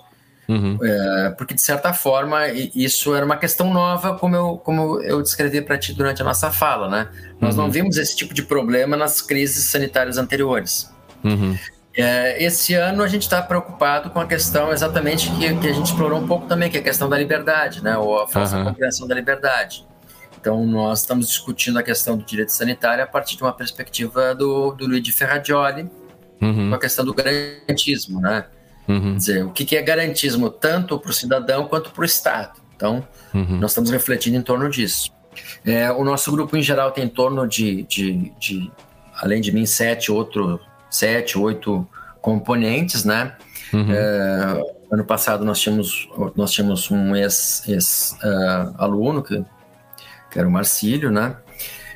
Uhum. É, porque, de certa forma, isso era uma questão nova, como eu, como eu descrevi para ti durante a nossa fala, né? Nós não uhum. vimos esse tipo de problema nas crises sanitárias anteriores. Uhum. É, esse ano a gente está preocupado com a questão exatamente que, que, a gente explorou um pouco também, que é a questão da liberdade, né? Ou a falsa uhum. compreensão da liberdade. Então, nós estamos discutindo a questão do direito sanitário a partir de uma perspectiva do, do Luigi Ferradioli, uhum. com a questão do garantismo, né? Uhum. Quer dizer, o que, que é garantismo tanto para o cidadão quanto para o Estado. Então, uhum. nós estamos refletindo em torno disso. É, o nosso grupo, em geral, tem em torno de, de, de além de mim, sete outros sete, oito componentes, né? Uhum. É, ano passado nós tínhamos, nós tínhamos um ex-aluno, uh, que, que era o Marcílio, né?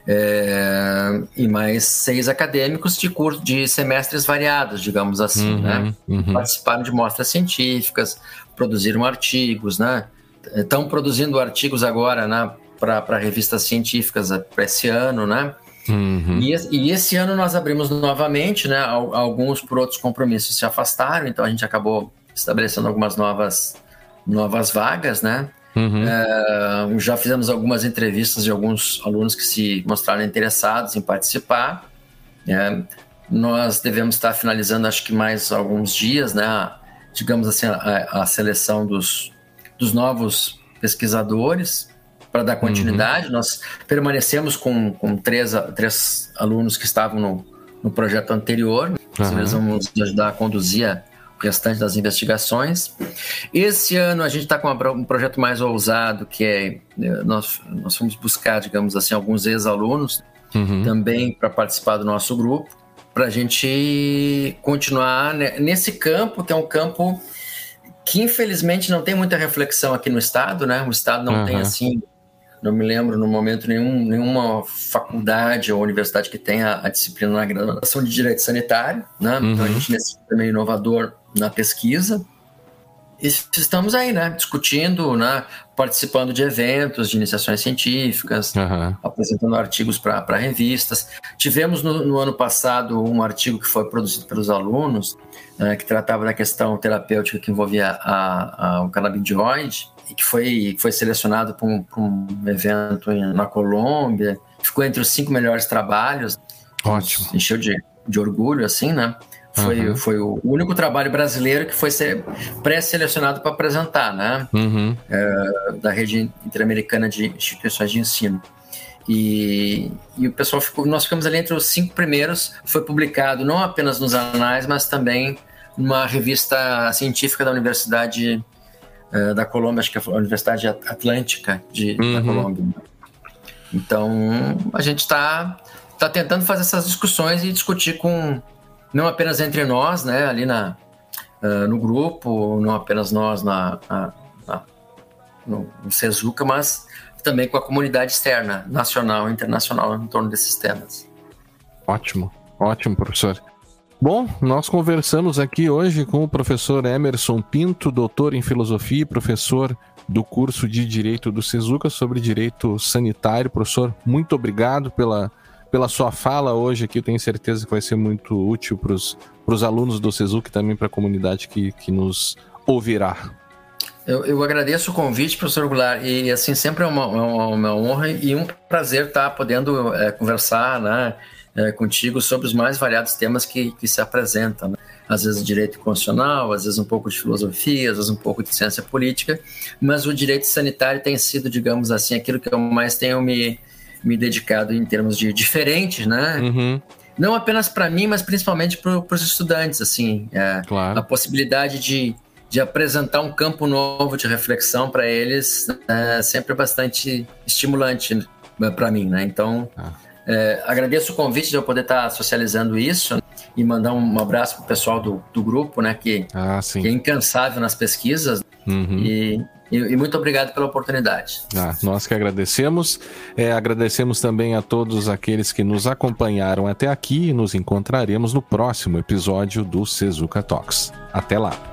É, e mais seis acadêmicos de curso de semestres variados, digamos assim, uhum, né? Uhum. Participaram de mostras científicas, produziram artigos, né? Estão produzindo artigos agora, né? para revistas científicas para esse ano, né? Uhum. E, e, esse ano nós abrimos novamente, né? Alguns por outros compromissos se afastaram, então a gente acabou estabelecendo algumas novas, novas vagas, né? Uhum. É, já fizemos algumas entrevistas de alguns alunos que se mostraram interessados em participar. É, nós devemos estar finalizando, acho que mais alguns dias, né? Digamos assim, a, a seleção dos, dos novos pesquisadores para dar continuidade. Uhum. Nós permanecemos com, com três, três alunos que estavam no, no projeto anterior. Uhum. Eles vão nos ajudar a conduzir a, o restante das investigações. Esse ano a gente está com um projeto mais ousado, que é eh, nós, nós fomos buscar, digamos assim, alguns ex-alunos uhum. também para participar do nosso grupo, para a gente continuar nesse campo, que é um campo que infelizmente não tem muita reflexão aqui no estado, né? O estado não uhum. tem assim não me lembro no momento nenhum, nenhuma faculdade ou universidade que tenha a disciplina na graduação de direito sanitário, né? Uhum. Então a gente nesse também inovador na pesquisa. E estamos aí, né, discutindo, né, participando de eventos, de iniciações científicas, uhum. apresentando artigos para revistas. Tivemos no, no, ano passado um artigo que foi produzido pelos alunos, né, que tratava da questão terapêutica que envolvia a, a, o canabidioide, e que foi, foi selecionado para um, um, evento na Colômbia, ficou entre os cinco melhores trabalhos. Ótimo. Encheu de, de orgulho, assim, né? Foi, uhum. foi o único trabalho brasileiro que foi pré-selecionado para apresentar, né? Uhum. É, da rede interamericana de instituições de ensino. E, e, o pessoal ficou, nós ficamos ali entre os cinco primeiros. Foi publicado não apenas nos anais, mas também numa revista científica da Universidade uh, da Colômbia, acho que é a Universidade Atlântica de, uhum. da Colômbia. Então, a gente está tá tentando fazer essas discussões e discutir com não apenas entre nós, né, ali na, uh, no grupo, não apenas nós na, na, na no, no Sezuca, mas também com a comunidade externa, nacional e internacional, em torno desses temas. Ótimo, ótimo, professor. Bom, nós conversamos aqui hoje com o professor Emerson Pinto, doutor em filosofia e professor do curso de Direito do Sezuca sobre direito sanitário. Professor, muito obrigado pela pela sua fala hoje aqui. Eu tenho certeza que vai ser muito útil para os alunos do SESUC e também para a comunidade que, que nos ouvirá. Eu, eu, agradeço o convite, professor Goulart, e assim, sempre é uma, uma, uma honra e um prazer estar podendo é, conversar né, é, contigo sobre os mais variados temas que, que se apresentam. Né? Às vezes direito constitucional, às vezes um pouco de filosofia, às vezes um pouco de ciência política, mas o direito sanitário tem sido, digamos assim, aquilo que eu mais tenho me, me dedicado em termos de diferentes, né? Uhum. Não apenas para mim, mas principalmente para os estudantes, assim, é, claro. a possibilidade de, de apresentar um campo novo de reflexão para eles é sempre bastante estimulante né, para mim, né? Então, ah. É, agradeço o convite de eu poder estar tá socializando isso e mandar um abraço para o pessoal do, do grupo, né? Que, ah, que é incansável nas pesquisas uhum. e e, e, muito obrigado pela oportunidade. Ah, nós que agradecemos. É, agradecemos também a todos aqueles que nos acompanharam até aqui e nos encontraremos no próximo episódio do Sezuka Talks. Até lá!